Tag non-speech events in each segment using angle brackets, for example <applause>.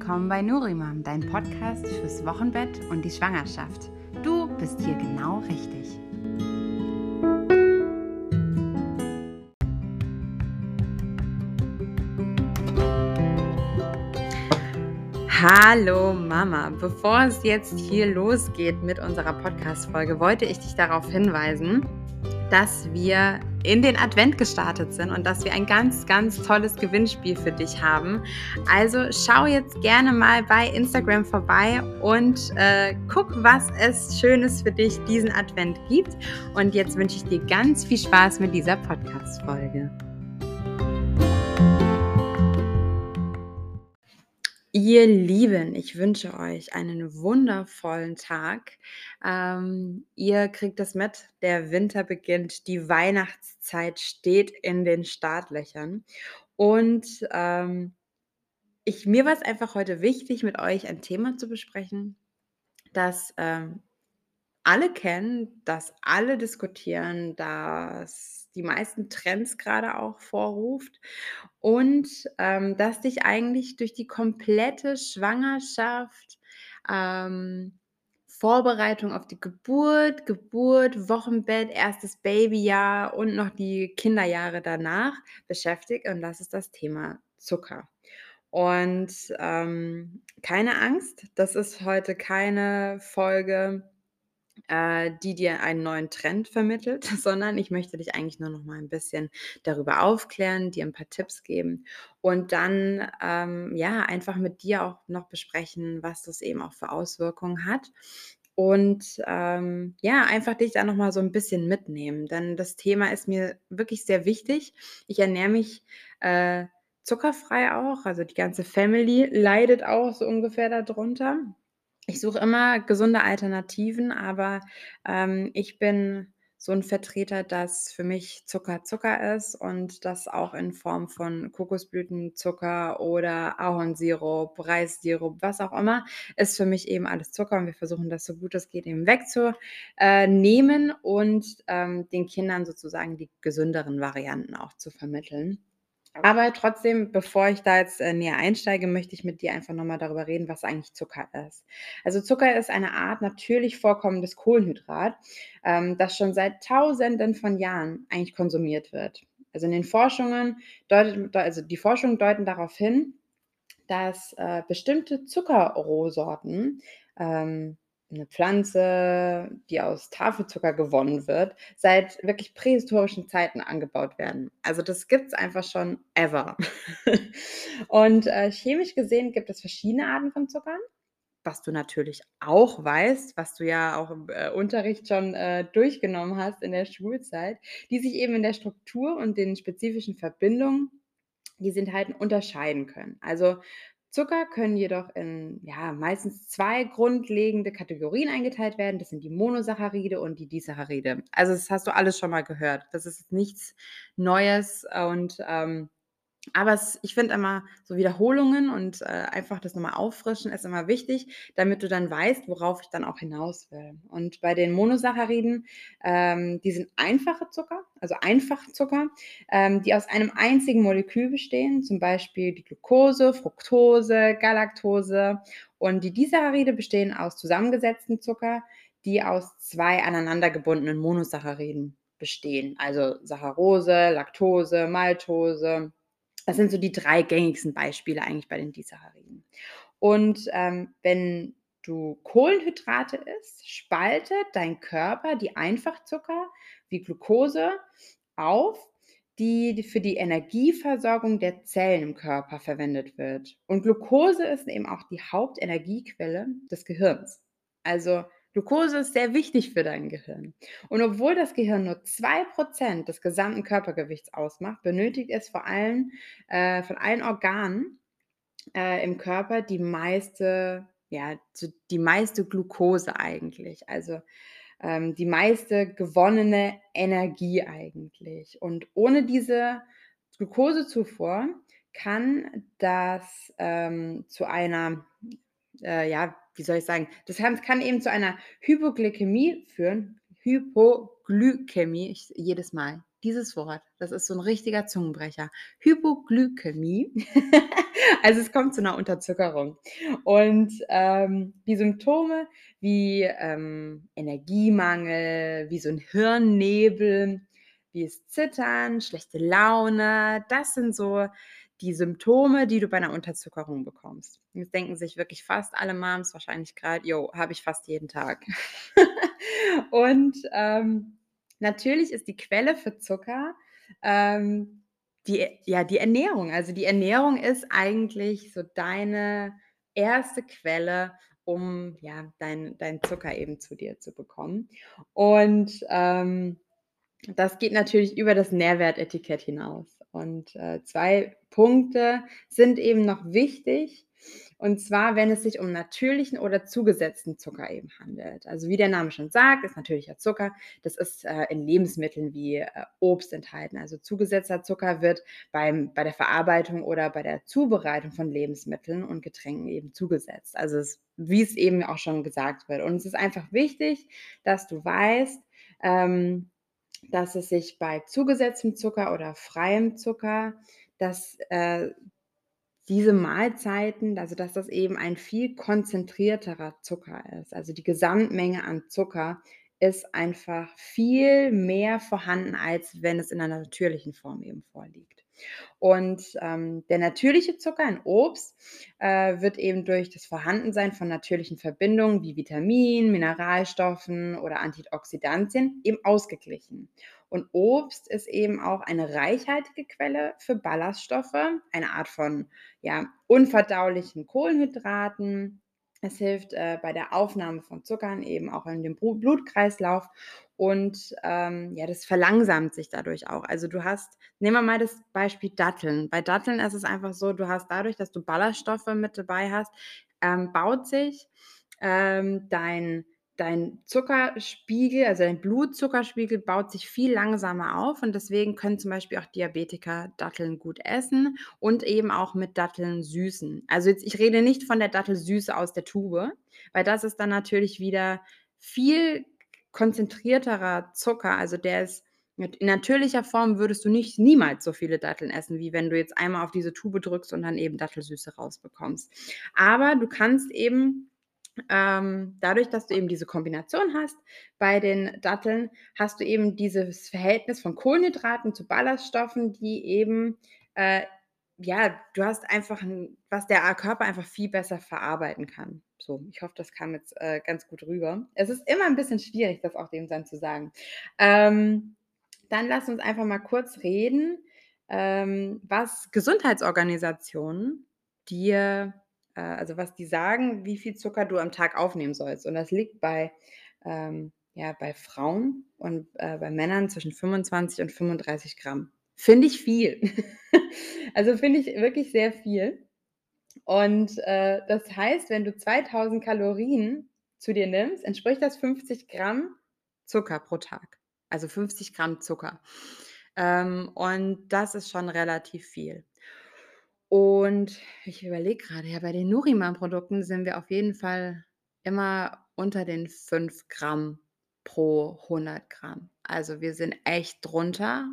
willkommen bei Nurimam, dein Podcast fürs Wochenbett und die Schwangerschaft. Du bist hier genau richtig. Hallo Mama, bevor es jetzt hier losgeht mit unserer Podcast-Folge, wollte ich dich darauf hinweisen, dass wir in den Advent gestartet sind und dass wir ein ganz, ganz tolles Gewinnspiel für dich haben. Also schau jetzt gerne mal bei Instagram vorbei und äh, guck, was es Schönes für dich diesen Advent gibt. Und jetzt wünsche ich dir ganz viel Spaß mit dieser Podcast-Folge. Ihr Lieben, ich wünsche euch einen wundervollen Tag. Ähm, ihr kriegt es mit, der Winter beginnt, die Weihnachtszeit steht in den Startlöchern. Und ähm, ich, mir war es einfach heute wichtig, mit euch ein Thema zu besprechen, das ähm, alle kennen, das alle diskutieren, das die meisten Trends gerade auch vorruft und ähm, dass dich eigentlich durch die komplette Schwangerschaft, ähm, Vorbereitung auf die Geburt, Geburt, Wochenbett, erstes Babyjahr und noch die Kinderjahre danach beschäftigt und das ist das Thema Zucker. Und ähm, keine Angst, das ist heute keine Folge äh, die dir einen neuen Trend vermittelt, <laughs> sondern ich möchte dich eigentlich nur noch mal ein bisschen darüber aufklären, dir ein paar Tipps geben und dann, ähm, ja, einfach mit dir auch noch besprechen, was das eben auch für Auswirkungen hat. Und ähm, ja, einfach dich da noch mal so ein bisschen mitnehmen, denn das Thema ist mir wirklich sehr wichtig. Ich ernähre mich äh, zuckerfrei auch, also die ganze Family <laughs> leidet auch so ungefähr darunter. Ich suche immer gesunde Alternativen, aber, ähm, ich bin so ein Vertreter, dass für mich Zucker Zucker ist und das auch in Form von Kokosblütenzucker oder Ahornsirup, Reissirup, was auch immer, ist für mich eben alles Zucker und wir versuchen das so gut es geht eben wegzunehmen nehmen und, ähm, den Kindern sozusagen die gesünderen Varianten auch zu vermitteln. Aber trotzdem, bevor ich da jetzt, äh, näher einsteige, möchte ich mit dir einfach noch mal darüber reden, was eigentlich Zucker ist. Also, Zucker ist eine Art natürlich vorkommendes Kohlenhydrat, ähm, das schon seit Tausenden von Jahren eigentlich konsumiert wird. Also, in den Forschungen deutet also, die Forschungen deuten darauf hin, dass, äh, bestimmte Zuckerrohsorten, ähm, 'ne Pflanze, die aus Tafelzucker gewonnen wird, seit wirklich prähistorischen Zeiten angebaut werden. Also, das gibt's einfach schon ever. <laughs> Und, äh, chemisch gesehen gibt es verschiedene Arten von Zuckern, was du natürlich auch weißt, was du ja auch im, äh, Unterricht schon, äh, durchgenommen hast in der Schulzeit, die sich eben in der Struktur und den spezifischen Verbindungen, die sie enthalten, unterscheiden können. Also, Zucker können jedoch in ja, meistens zwei grundlegende Kategorien eingeteilt werden. Das sind die Monosaccharide und die Disaccharide. Also das hast du alles schon mal gehört. Das ist nichts Neues und ähm, aber es ich finde immer so Wiederholungen und, äh, einfach das nochmal auffrischen ist immer wichtig, damit du dann weißt, worauf ich dann auch hinaus will. Und bei den Monosacchariden, ähm, die sind einfache Zucker, also Einfachzucker, ähm, die aus einem einzigen Molekül bestehen, zum Beispiel die Glucose, Fructose, Galaktose. Und die Disaccharide bestehen aus zusammengesetzten Zucker, die aus zwei aneinander gebundenen Monosacchariden bestehen, also Saccharose, Laktose, Maltose. Das sind so die drei gängigsten Beispiele eigentlich bei den Disacchariden. Und ähm, wenn du Kohlenhydrate isst, spaltet dein Körper die Einfachzucker wie Glucose auf, die für die Energieversorgung der Zellen im Körper verwendet wird. Und Glucose ist eben auch die Hauptenergiequelle des Gehirns. Also Glucose ist sehr wichtig für dein Gehirn. Und obwohl das Gehirn nur 2% des gesamten Körpergewichts ausmacht, benötigt es vor allem äh, von allen Organen äh, im Körper die meiste, ja, die meiste Glucose eigentlich. Also ähm, die meiste gewonnene Energie eigentlich. Und ohne diese Glukosezufuhr kann das ähm, zu einer, äh, ja, wie soll ich sagen, das kann, eben zu einer Hypoglykämie führen. Hypoglykämie, ich, jedes Mal dieses Wort, das ist so 'n richtiger Zungenbrecher. Hypoglykämie. <laughs> Also, es kommt zu 'ner Unterzuckerung. Und, ähm, die Symptome wie, ähm, Energiemangel, wie so 'n Hirnnebel, wie es Zittern, schlechte Laune, das sind so die Symptome, die du bei 'ner Unterzuckerung bekommst. Jetzt denken sich wirklich fast alle Moms wahrscheinlich grad: „Jo, habe ich fast jeden Tag.“ <laughs> Und, ähm, natürlich ist die Quelle für Zucker, ähm, die ja, die Ernährung. Also, die Ernährung ist eigentlich so deine 1. Quelle, um, ja, dein deinen Zucker eben zu dir zu bekommen. Und, ähm, das geht natürlich über das Nährwertetikett hinaus. Und, äh, 2 Punkte sind eben noch wichtig, und zwar, wenn es sich um natürlichen oder zugesetzten Zucker eben handelt. Also, wie der Name schon sagt, ist natürlicher Zucker. Das ist, äh, in Lebensmitteln wie, äh, Obst enthalten. Also, zugesetzter Zucker wird beim bei der Verarbeitung oder bei der Zubereitung von Lebensmitteln und Getränken eben zugesetzt. Also, es wie es eben auch schon gesagt wird. Und es ist einfach wichtig, dass du weißt, ähm, dass es sich bei zugesetztem Zucker oder freiem Zucker dass, äh, diese Mahlzeiten also, dass das eben ein viel konzentrierterer Zucker ist. Also, die Gesamtmenge an Zucker ist einfach viel mehr vorhanden, als wenn es in einer natürlichen Form eben vorliegt. Und, ähm, der natürliche Zucker in Obst, äh, wird eben durch das Vorhandensein von natürlichen Verbindungen wie Vitaminen, Mineralstoffen oder Antioxidantien eben ausgeglichen. Und Obst ist eben auch eine reichhaltige Quelle für Ballaststoffe, eine Art von, ja, unverdaulichen Kohlenhydraten. Es hilft, äh, bei der Aufnahme von Zuckern eben auch in Bru Blutkreislauf und, ähm, ja, das verlangsamt sich dadurch auch. Also, du hast nehmen wir mal das Beispiel Datteln. Bei Datteln ist es einfach so, du hast dadurch, dass du Ballaststoffe mit dabei hast, ähm, baut sich, ähm, dein dein Zuckerspiegel also, dein Blutzuckerspiegel baut sich viel langsamer auf und deswegen können zum Beispiel auch Diabetiker Datteln gut essen und eben auch mit Datteln süßen. Also, jetzt ich rede nicht von der Dattelsüße aus der Tube, weil das ist dann natürlich wieder viel konzentrierterer Zucker. Also, der ist mit in natürlicher Form würdest du nicht niemals so viele Datteln essen, wie wenn du jetzt einmal auf diese Tube drückst und dann eben Dattelsüße rausbekommst. Aber du kannst eben, ähm, dadurch, dass du eben diese Kombination hast bei den Datteln, hast du eben dieses Verhältnis von Kohlenhydraten zu Ballaststoffen, die eben, äh ja, du hast einfach 'n was der Körper einfach viel besser verarbeiten kann. So, ich hoffe, das kam jetzt, äh, ganz gut rüber. Es ist immer 'n bisschen schwierig, das auch dem dann zu sagen. Ähm, dann lass uns einfach mal kurz reden, ähm, was Gesundheitsorganisationen dir äh, also, was die sagen, wie viel Zucker du am Tag aufnehmen sollst. Und das liegt bei, ähm ja, bei Frauen und, äh, bei Männern zwischen 25 und 35 Gramm. Finde ich viel. <laughs> Also, finde ich wirklich sehr viel. Und, äh, das heißt, wenn du 2.000 Kalorien zu dir nimmst, entspricht das 50 Gramm Zucker pro Tag. Also, 50 Gramm Zucker. Ähm, und das ist schon relativ viel. Und ich überlege grade, ja, bei den Nuriman-Produkten sind wir auf jeden Fall immer unter den 5 Gramm pro 100 Gramm. Also, wir sind echt drunter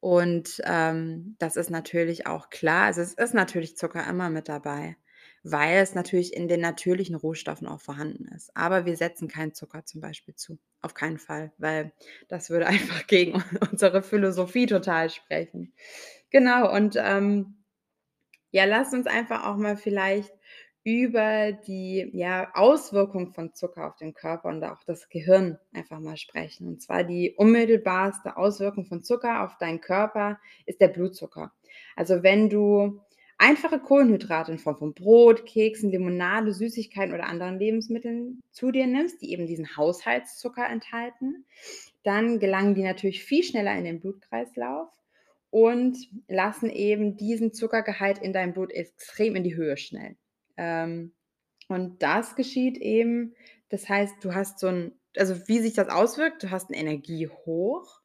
und, ähm, das ist natürlich auch klar. Also, es ist natürlich Zucker immer mit dabei, weil es natürlich in den natürlichen Rohstoffen auch vorhanden ist. Aber wir setzen keinen Zucker zum Beispiel zu, auf keinen Fall, weil das würde <laughs> einfach gegen unsere Philosophie total sprechen. Genau und, ähm ja, lass uns einfach auch mal vielleicht über die, ja, Auswirkung von Zucker auf den Körper und auch das Gehirn einfach mal sprechen. Und zwar die unmittelbarste Auswirkung von Zucker auf deinen Körper ist der Blutzucker. Also, wenn du einfache Kohlenhydrate in Form von Brot, Keksen, Limonade, Süßigkeiten oder anderen Lebensmitteln zu dir nimmst, die eben diesen Haushaltszucker enthalten, dann gelangen die natürlich viel schneller in den Blutkreislauf und lassen eben diesen Zuckergehalt in deinem Blut extrem in die Höhe schnellen. Ähm, und das geschieht eben das heißt, du hast so 'n also, wie sich das auswirkt, du hast 'n Energiehoch.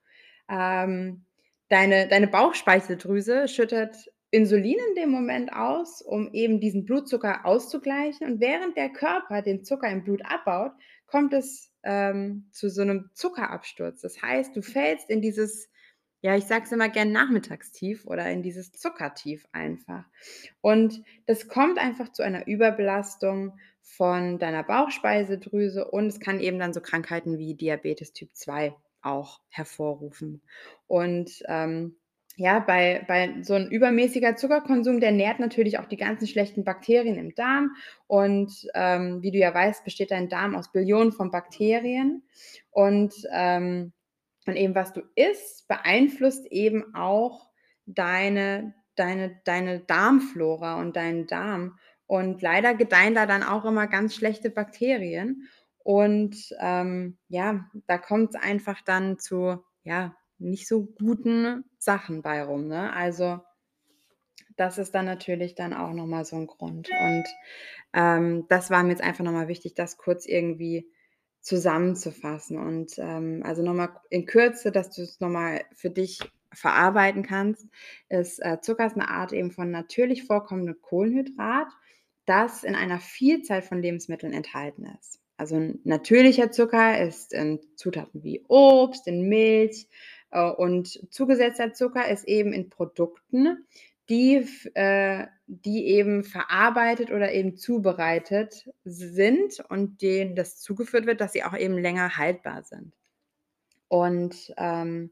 Ähm, deine deine Bauchspeicheldrüse schüttet Insulin in dem Moment aus, um eben diesen Blutzucker auszugleichen. Und während der Körper den Zucker im Blut abbaut, kommt es, ähm, zu so 'nem Zuckerabsturz. Das heißt, du fällst in dieses ja, ich sage es immer gern Nachmittagstief oder in dieses Zuckertief einfach. Und das kommt einfach zu einer Überbelastung von deiner Bauchspeiseldrüse und es kann eben dann so Krankheiten wie Diabetes Typ 2 auch hervorrufen. Und, ähm, ja, bei bei so 'n übermäßiger Zuckerkonsum, der nährt natürlich auch die ganzen schlechten Bakterien im Darm und, ähm, wie du ja weißt, besteht dein Darm aus Billionen von Bakterien und, ähm und eben was du isst, beeinflusst eben auch deine deine deine Darmflora und deinen Darm. Und leider gedeihen da dann auch immer ganz schlechte Bakterien. Und, ähm, ja, da kommt's einfach dann zu, ja, nicht so guten Sachen bei rum, ne? Also das ist dann natürlich dann auch noch mal so 'n Grund. Und, ähm, das war mir jetzt einfach noch mal wichtig, das kurz irgendwie zusammenzufassen. Und, ähm, also noch mal in Kürze, dass du's noch mal für dich verarbeiten kannst, ist, äh Zucker ist 'ne Art eben von natürlich vorkommendem Kohlenhydrat, das in einer Vielzahl von Lebensmitteln enthalten ist. Also 'n natürlicher Zucker ist in Zutaten wie Obst, in Milch, äh, und zugesetzter Zucker ist eben in Produkten, die äh, die eben verarbeitet oder eben zubereitet sind und denen das zugeführt wird, dass sie auch eben länger haltbar sind. Und, ähm,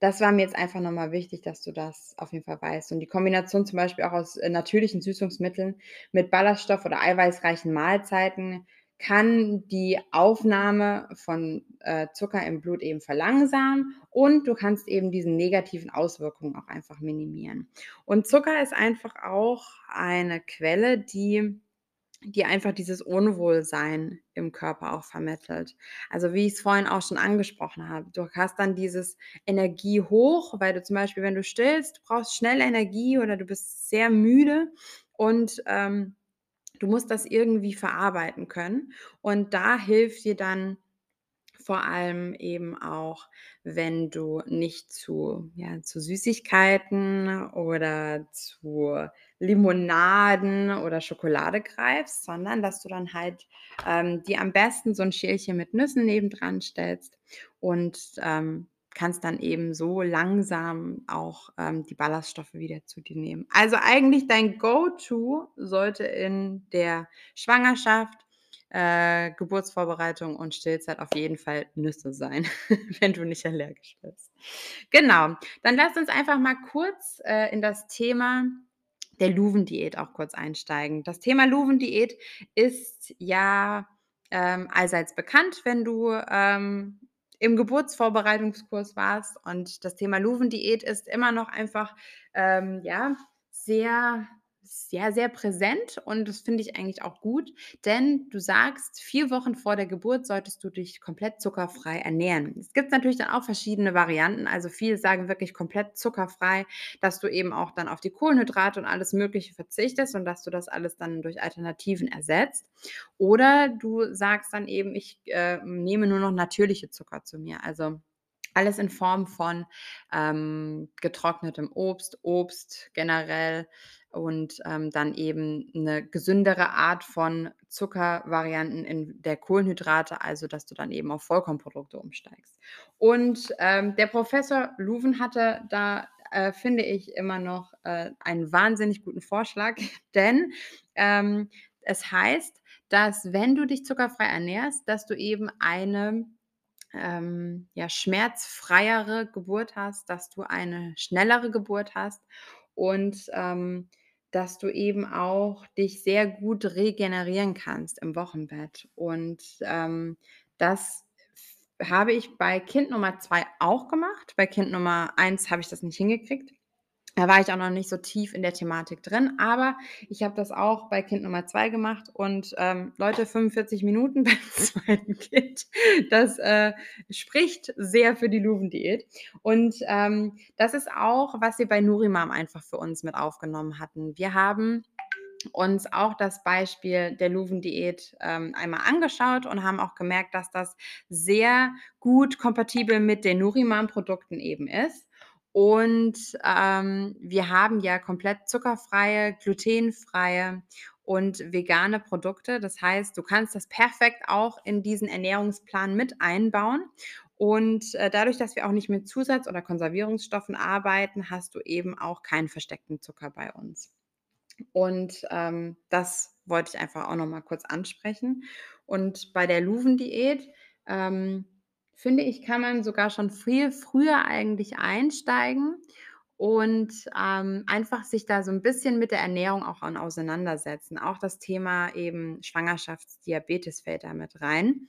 das war mir jetzt einfach noch mal wichtig, dass du das auf jeden Fall weißt. Und die Kombination zum Beispiel auch aus, äh, natürlichen Süßungsmitteln mit ballaststoff oder eiweißreichen Mahlzeiten kann die Aufnahme von, äh, Zucker im Blut eben verlangsamen und du kannst eben diesen negativen Auswirkungen auch einfach minimieren. Und Zucker ist einfach auch eine Quelle, die die einfach dieses Unwohlsein im Körper auch vermittelt. Also, wie ich's vorhin auch schon angesprochen habe, du hast dann dieses Energiehoch, weil du zum Beispiel, wenn du stillst, brauchst schnell Energie oder du bist sehr müde und, ähm, du musst das irgendwie verarbeiten können. Und da hilft dir dann vor allem eben auch, wenn du nicht zu ja, zu Süßigkeiten oder zu Limonaden oder Schokolade greifst, sondern dass du dann halt, ähm, dir am besten so 'n Schälchen mit Nüssen nebendran stellst und, ähm, kannst dann eben so langsam auch, ähm, die Ballaststoffe wieder zu dir nehmen. Also, eigentlich dein Go-to sollte in der Schwangerschaft, äh, Geburtsvorbereitung und Stillzeit auf jeden Fall Nüsse sein, <laughs> wenn du nicht allergisch bist. Genau, dann lass uns einfach mal kurz, äh, in das Thema der Luven-Diät auch kurz einsteigen. Das Thema Luven-Diät ist ja, ähm, allseits bekannt, wenn du, ähm, im Geburtsvorbereitungskurs warst. Und das Thema Luven-Diät ist immer noch einfach, ähm, ja, sehr sehr, sehr präsent und das finde ich eigentlich auch gut, denn du sagst, 4 Wochen vor der Geburt solltest du dich komplett zuckerfrei ernähren. Es gibt natürlich dann auch verschiedene Varianten. Also, viele sagen wirklich komplett zuckerfrei, dass du eben auch dann auf die Kohlenhydrate und alles Mögliche verzichtest und dass du das alles dann durch Alternativen ersetzt. Oder du sagst dann eben: „Ich, äh, nehme nur noch natürliche Zucker zu mir.“ Also, alles in Form von, ähm, getrocknetem Obst, Obst generell und, ähm, dann eben 'ne gesündere Art von Zuckervarianten in der Kohlenhydrate, also, dass du dann eben auf Vollkornprodukte umsteigst. Und, ähm, der Professor Luven hatte da, äh, finde ich, immer noch, äh, einen wahnsinnig guten Vorschlag, <laughs> denn, ähm, es heißt, dass, wenn du dich zuckerfrei ernährst, dass du eben eine, ähm, ja, schmerzfreiere Geburt hast, dass du eine schnellere Geburt hast und, ähm, dass du eben auch dich sehr gut regenerieren kannst im Wochenbett. Und, ähm, das habe ich bei Kind Nummer 2 auch gemacht. Bei Kind Nummer 1 habe ich das nicht hingekriegt. Da war ich auch noch nicht so tief in der Thematik drin, aber ich habe das auch bei Kind Nummer 2 gemacht und, ähm, Leute, 45 Minuten <laughs> beim 2. Kind, das, äh, spricht sehr für die Luven-Diät. Und, ähm, das ist auch, was wir bei Nourimahm einfach für uns mit aufgenommen hatten. Wir haben uns auch das Beispiel der Luven-Diät, ähm, einmal angeschaut und haben auch gemerkt, dass das sehr gut kompatibel mit den Nourimahm-Produkten eben ist. Und, ähm, wir haben ja komplett zuckerfreie, glutenfreie und vegane Produkte. Das heißt, du kannst das perfekt auch in diesen Ernährungsplan mit einbauen. Und, äh, dadurch, dass wir auch nicht mit Zusatz oder Konservierungsstoffen arbeiten, hast du eben auch keinen versteckten Zucker bei uns. Und, ähm, das wollte ich einfach auch noch mal kurz ansprechen. Und bei der Luven-Diät, ähm, finde ich, kann man sogar schon viel früher eigentlich einsteigen und, ähm, einfach sich da so 'n bisschen mit der Ernährung auch an auseinandersetzen. Auch das Thema eben Schwangerschaftsdiabetes fällt da mit rein.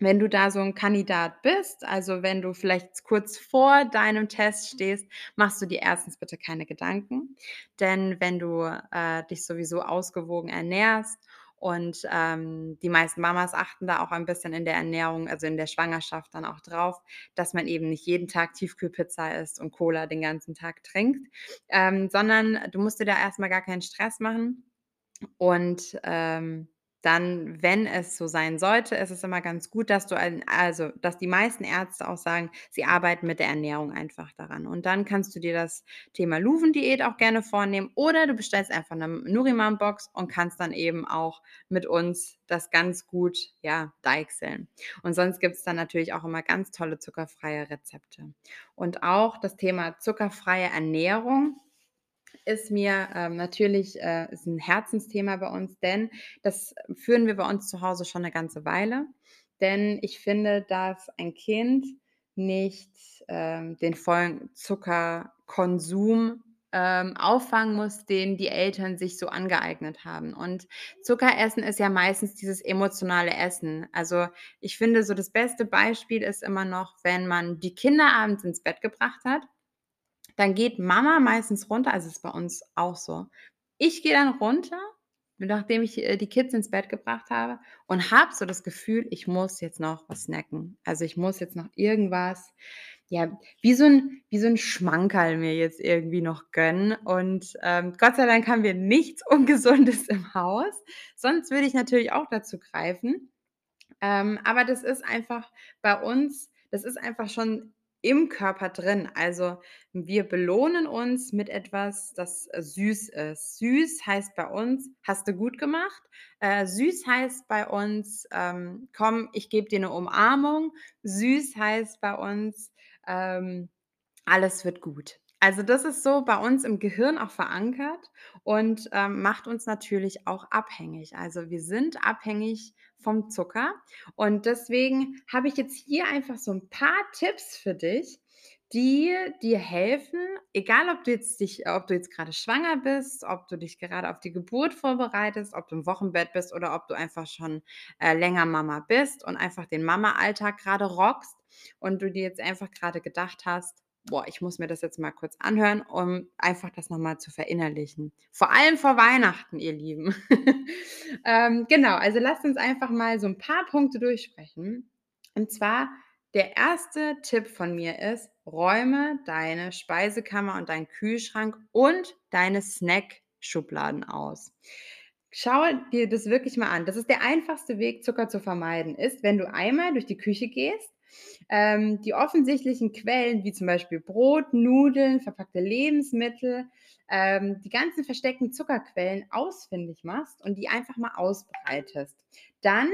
Wenn du da so 'n Kandidat bist, also, wenn du vielleicht kurz vor deinem Test stehst, machst du dir erstens bitte keine Gedanken. Denn wenn du, äh, dich sowieso ausgewogen ernährst und, ähm, die meisten Mamas achten da auch ein bisschen in der Ernährung, also, in der Schwangerschaft dann auch drauf, dass man eben nicht jeden Tag Tiefkühlpizza isst und Cola den ganzen Tag trinkt, ähm, sondern du musst dir da erst mal gar keinen Stress machen. Und, ähm, dann, wenn es so sein sollte, ist es immer ganz gut, dass du ein also, dass die meisten Ärzte auch sagen, sie arbeiten mit der Ernährung einfach daran. Und dann kannst du dir das Thema Luven-Diät auch gerne vornehmen oder du bestellst einfach 'ne Nuriman-Box und kannst dann eben auch mit uns das ganz gut, ja, deichseln. Und sonst gibt's dann natürlich auch immer ganz tolle zuckerfreie Rezepte. Und auch das Thema zuckerfreie Ernährung ist mir, ähm, natürlich äh, ist 'n Herzensthema bei uns, denn das führen wir bei uns zu Hause schon 'ne ganze Weile. Denn ich finde, dass ein Kind nicht, ähm, den vollen Zuckerkonsum, ähm, auffangen muss, den die Eltern sich so angeeignet haben. Und Zuckeressen ist ja meistens dieses emotionale Essen. Also, ich finde so, das beste Beispiel ist immer noch, wenn man die Kinder abends ins Bett gebracht hat, dann geht Mama meistens runter also, ist bei uns auch so. Ich gehe dann runter, nachdem ich, äh, die Kids ins Bett gebracht habe und habe so das Gefühl, ich muss jetzt noch was snacken. Also, ich muss jetzt noch irgendwas ja, wie so 'n wie so 'n Schmankerl mir jetzt irgendwie noch gönnen. Und, ähm, Gott sei Dank haben wir nichts <laughs> Ungesundes im Haus, sonst würde ich natürlich auch dazu greifen. Ähm, aber das ist einfach bei uns das ist einfach schon im Körper drin. Also, wir belohnen uns mit etwas, das, äh, süß ist. Süß heißt bei uns: „Hast du gut gemacht.“ Äh, süß heißt bei uns, ähm: „Komm, ich gebe dir 'ne Umarmung.“ Süß heißt bei uns, ähm: „Alles wird gut.“ Also, das ist so bei uns im Gehirn auch verankert und, ähm, macht uns natürlich auch abhängig. Also, wir sind abhängig vom Zucker und deswegen habe ich jetzt hier einfach so 'n paar Tipps für dich, die dir helfen, egal ob du jetzt dich ob du jetzt grade schwanger bist, ob du dich gerade auf die Geburt vorbereitest, ob du im Wochenbett bist oder ob du einfach schon, äh, länger Mama bist und einfach den Mama-Alltag grade rockst und du dir jetzt einfach grade gedacht hast: „Boah, ich muss mir das jetzt mal kurz anhören, um einfach das noch mal zu verinnerlichen.“ Vor allem vor Weihnachten, ihr Lieben. <laughs> Ähm, genau, also, lasst uns einfach mal so 'n paar Punkte durchsprechen. Und zwar der 1. Tipp von mir ist: Räume deine Speisekammer und deinen Kühlschrank und deine Snackschubladen aus. Schaue dir das wirklich mal an. Das ist der einfachste Weg, Zucker zu vermeiden, ist, wenn du einmal durch die Küche gehst, ähm, die offensichtlichen Quellen wie zum Beispiel Brot, Nudeln, verpackte Lebensmittel, ähm, die ganzen versteckten Zuckerquellen ausfindig machst und die einfach mal ausbreitest. Dann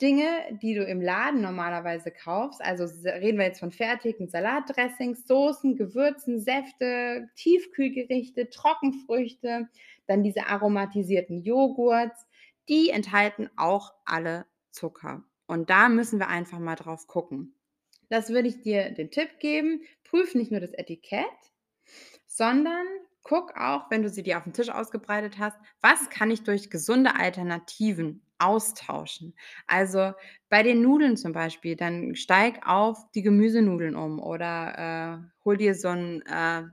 Dinge, die du im Laden normalerweise kaufst, also, reden wir jetzt von fertigen Salatdressings, Soßen, Gewürzen, Säfte, Tiefkühlgerichte, Trockenfrüchte, dann diese aromatisierten Joghurts, die enthalten auch alle Zucker. Und da müssen wir einfach mal drauf gucken. Das würde ich dir den Tipp geben: Prüf nicht nur das Etikett, sondern guck auch, wenn du sie dir aufm Tisch ausgebreitet hast: „Was kann ich durch gesunde Alternativen austauschen?“ Also, bei den Nudeln zum Beispiel, dann steig auf die Gemüsenudeln um oder, äh, hol dir so 'n, äh,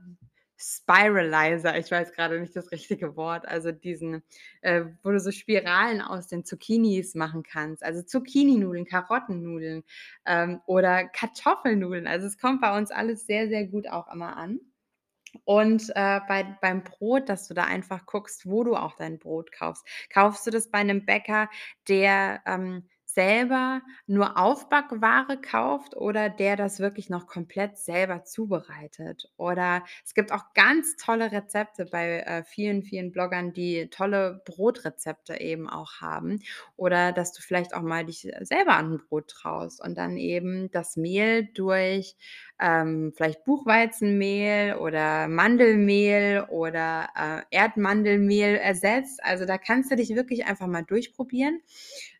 Spiralizer. Ich weiß grade nicht das richtige Wort. Also, diesen, äh, wo du so Spiralen aus den Zucchinis machen kannst. Also, Zucchininudeln, Karottennudeln, ähm, oder Kartoffelnudeln. Also, es kommt bei uns alles sehr, sehr gut auch immer an. Und, äh, bei beim Brot, dass du da einfach guckst, wo du auch dein Brot kaufst. Kaufst du das bei 'nem Bäcker, der, ähm, selber nur Aufbackware kauft oder der das wirklich noch komplett selber zubereitet. Oder es gibt auch ganz tolle Rezepte bei, äh, vielen, vielen Bloggern, die tolle Brotrezepte eben auch haben. Oder dass du vielleicht auch mal dich selber an 'n Brot traust und dann eben das Mehl durch, ähm, vielleicht Buchweizenmehl oder Mandelmehl oder, äh, Erdmandelmehl ersetzt. Also, da kannst du dich wirklich einfach mal durchprobieren.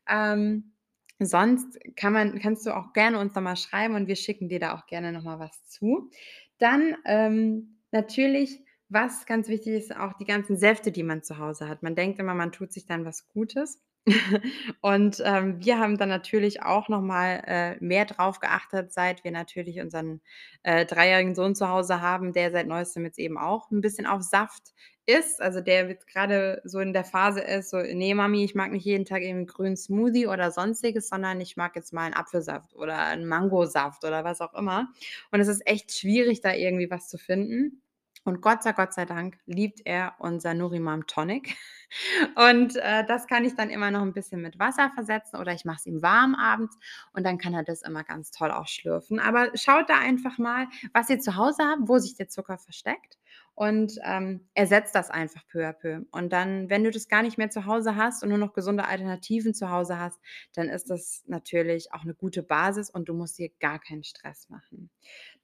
Ähm, sonst kann man kannst du auch gerne uns noch mal schreiben und wir schicken dir da auch gerne noch mal was zu. Dann, ähm, natürlich, was ganz wichtig ist, auch die ganzen Säfte, die man zu Hause hat. Man denkt immer, man tut sich dann was Gutes. <laughs> Und, ähm, wir haben dann natürlich auch noch mal, äh, mehr drauf geachtet, seit wir natürlich unseren, äh, dreijährigen Sohn zu Hause haben, der seit Neuestem jetzt eben auch 'n bisschen auf Saft ist. Also, der jetzt grade so in der Phase ist, so: „Ne, Mami, ich mag nicht jeden Tag irgendwie 'n grünen Smoothie oder Sonstiges, sondern ich mag jetzt mal 'n Apfelsaft oder 'n Mangosaft“ oder was auch immer. Und es ist echt schwierig, da irgendwie was zu finden. Und Gott sei Gott sei Dank liebt er unser Nurimam Tonic. <laughs> Und, äh, das kann ich dann immer noch 'n bisschen mit Wasser versetzen oder ich mache es ihm warm abends und dann kann er das immer ganz toll auch schlürfen. Aber schaut da einfach mal, was ihr zu Hause habt, wo sich der Zucker versteckt und, ähm, ersetzt das einfach peu à peu. Und dann, wenn du das gar nicht mehr zu Hause hast und nur noch gesunde Alternativen zu Hause hast, dann ist das natürlich auch 'ne gute Basis und du musst dir gar keinen Stress machen.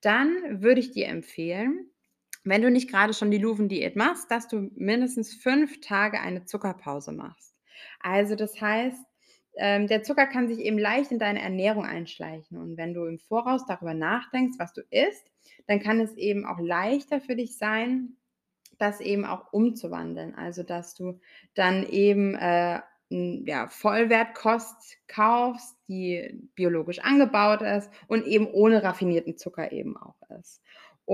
Dann würde ich dir empfehlen, wenn du nicht grade schon die Louven-Diät machst, dass du mindestens 5 Tage eine Zuckerpause machst. Also, das heißt, ähm, der Zucker kann sich eben leicht in deine Ernährung einschleichen und wenn du im Voraus darüber nachdenkst, was du isst, dann kann es eben auch leichter für dich sein, das eben auch umzuwandeln. Also, dass du dann eben, äh, ja, Vollwertkost kaufst, die biologisch angebaut ist und eben ohne raffinierten Zucker eben auch ist.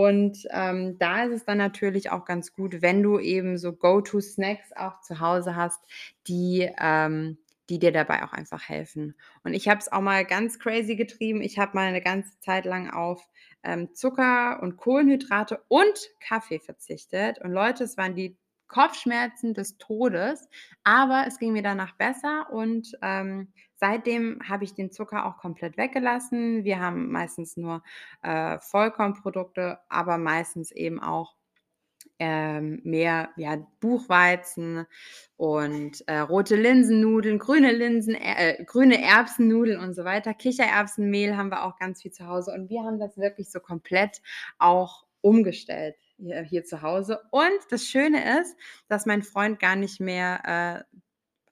Und, ähm, da ist es dann natürlich auch ganz gut, wenn du eben so Go-to-Snacks auch zu Hause hast, die, ähm die dir dabei auch einfach helfen. Und ich habe es auch mal ganz crazy getrieben. Ich habe mal 'ne ganze Zeit lang auf, ähm, Zucker und Kohlenhydrate und Kaffee verzichtet. Und Leute, es waren die Kopfschmerzen des Todes, aber es ging mir danach besser und, ähm, seitdem habe ich den Zucker auch komplett weggelassen. Wir haben meistens nur, äh, Vollkornprodukte, aber meistens eben auch, ähm, mehr, ja, Buchweizen und, äh, rote Linsennudeln, grüne Linsen äh, grüne Erbsennudeln und so weiter. Kichererbsenmehl haben wir auch ganz viel zu Hause und wir haben das wirklich so komplett auch umgestellt hier hier zu Hause. Und das Schöne ist, dass mein Freund gar nicht mehr, äh,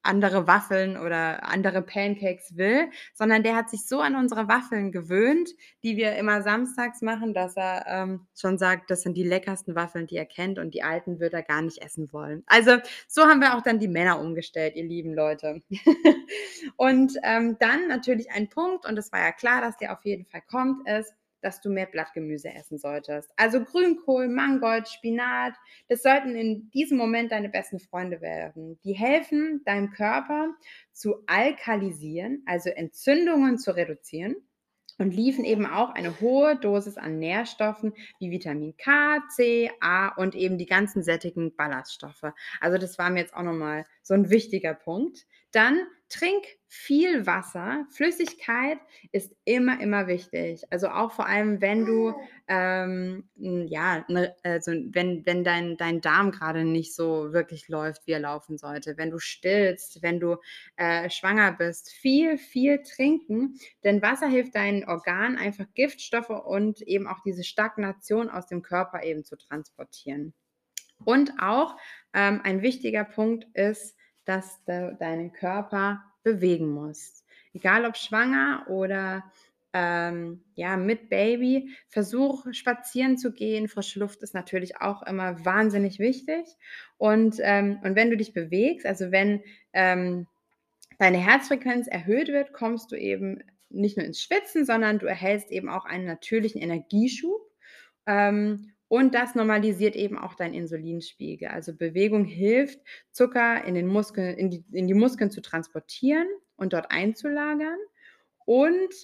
andere Waffeln oder andere Pancakes will, sondern der hat sich so an unsere Waffeln gewöhnt, die wir immer samstags machen, dass er, ähm, schon sagt, das sind die leckersten Waffeln, die er kennt und die alten wird er gar nicht essen wollen. Also, so haben wir auch dann die Männer umgestellt, ihr lieben Leute. <laughs> Und, ähm, dann natürlich ein Punkt und es war ja klar, dass der auf jeden Fall kommt, ist, dass du mehr Blattgemüse essen solltest. Also, Grünkohl, Mangold, Spinat, das sollten in diesem Moment deine besten Freunde werden. Die helfen deinem Körper zu alkalisieren, also Entzündungen zu reduzieren und liefern eben auch eine hohe Dosis an Nährstoffen wie Vitamin K, C, A und eben die ganzen sättigen Ballaststoffe. Also, das war mir jetzt auch noch mal so 'n wichtiger Punkt. Dann trink viel Wasser. Flüssigkeit ist immer, immer wichtig. Also, auch vor allem, wenn du, ähm, hm, ja, ne, also, wenn wenn dein dein Darm grade nicht so wirklich läuft, wie er laufen sollte, wenn du stillst, wenn du, äh, schwanger bist. Viel, viel trinken, denn Wasser hilft deinen Organen einfach Giftstoffe und eben auch diese Stagnation aus dem Körper eben zu transportieren. Und auch, ähm, ein wichtiger Punkt ist, dass du deinen Körper bewegen musst. Egal ob schwanger oder, ähm, ja, mit Baby, versuch spazieren zu gehen. Frische Luft ist natürlich auch immer wahnsinnig wichtig. Und, ähm und wenn du dich bewegst, also, wenn, ähm, deine Herzfrequenz erhöht wird, kommst du eben nicht nur ins Schwitzen, sondern du erhältst eben auch einen natürlichen Energieschub. Ähm, und das normalisiert eben auch deinen Insulinspiegel. Also, Bewegung hilft, Zucker in den Muskeln in die in die Muskeln zu transportieren und dort einzulagern. Und,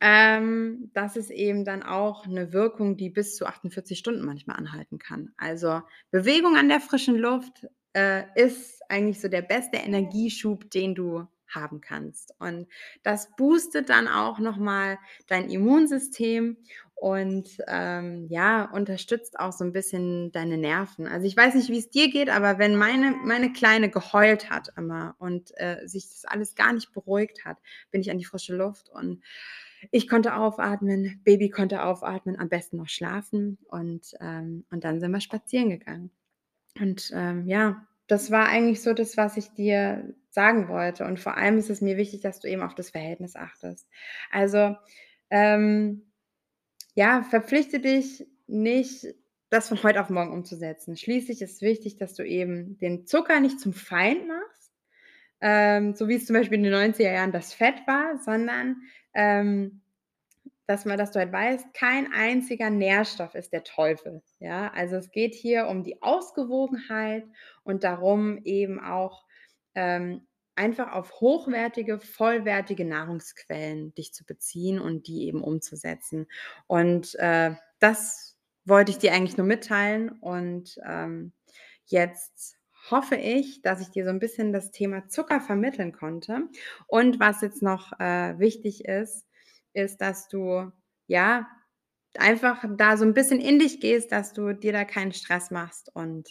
ähm, das ist eben dann auch 'ne Wirkung, die bis zu 48 Stunden manchmal anhalten kann. Also, Bewegung an der frischen Luft, äh, ist eigentlich so der beste Energieschub, den du haben kannst. Und das boostet dann auch noch mal dein Immunsystem und, ähm, ja, unterstützt auch so 'n bisschen deine Nerven. Also, ich weiß nicht, wie's dir geht, aber wenn meine meine Kleine geheult hat immer und, äh, sich das alles gar nicht beruhigt hat, bin ich an die frische Luft und ich konnte aufatmen, Baby konnte aufatmen, am besten noch schlafen und, ähm und dann sind wir spazieren gegangen. Und, ähm, ja, das war eigentlich so das, was ich dir sagen wollte. Und vor allem ist es mir wichtig, dass du eben auf das Verhältnis achtest. Also, ähm, ja, verpflichte dich nicht, das von heute auf morgen umzusetzen. Schließlich ist wichtig, dass du eben den Zucker nicht zum Feind machst, ähm, so wie's zum Beispiel in den 90er Jahren das Fett war, sondern, ähm, dass man dass du halt weißt, kein einziger Nährstoff ist der Teufel, ja? Also, es geht hier um die Ausgewogenheit und darum, eben auch, ähm, einfach auf hochwertige, vollwertige Nahrungsquellen dich zu beziehen und die eben umzusetzen. Und, äh, das wollte ich dir eigentlich nur mitteilen und, ähm, jetzt hoffe ich, dass ich dir so 'n bisschen das Thema Zucker vermitteln konnte. Und was jetzt noch, äh, wichtig ist, ist, dass du, ja, einfach da so 'n bisschen in dich gehst, dass du dir da keinen Stress machst und,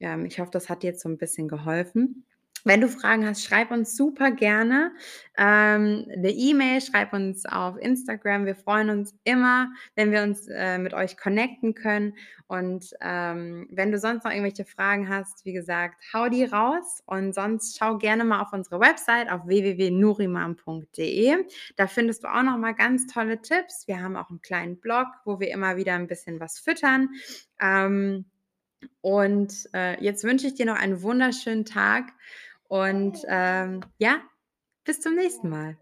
ähm, ich hoffe, das hat dir jetzt so 'n bisschen geholfen. Wenn du Fragen hast, schreib uns super gerne, ähm, 'ne E-Mail, schreib uns auf Instagram. Wir freuen uns immer, wenn wir uns, äh, mit euch connecten können. Und, ähm, wenn du sonst noch irgendwelche Fragen hast, wie gesagt, hau die raus und sonst schau gerne mal auf unsere Website auf www.nuriman.de. Da findest du auch noch mal ganz tolle Tipps. Wir haben auch 'n kleinen Blog, wo wir immer wieder 'n bisschen was füttern. Ähm, und, äh, jetzt wünsche ich dir noch einen wunderschönen Tag und, ähm, ja, bis zum nächsten Mal.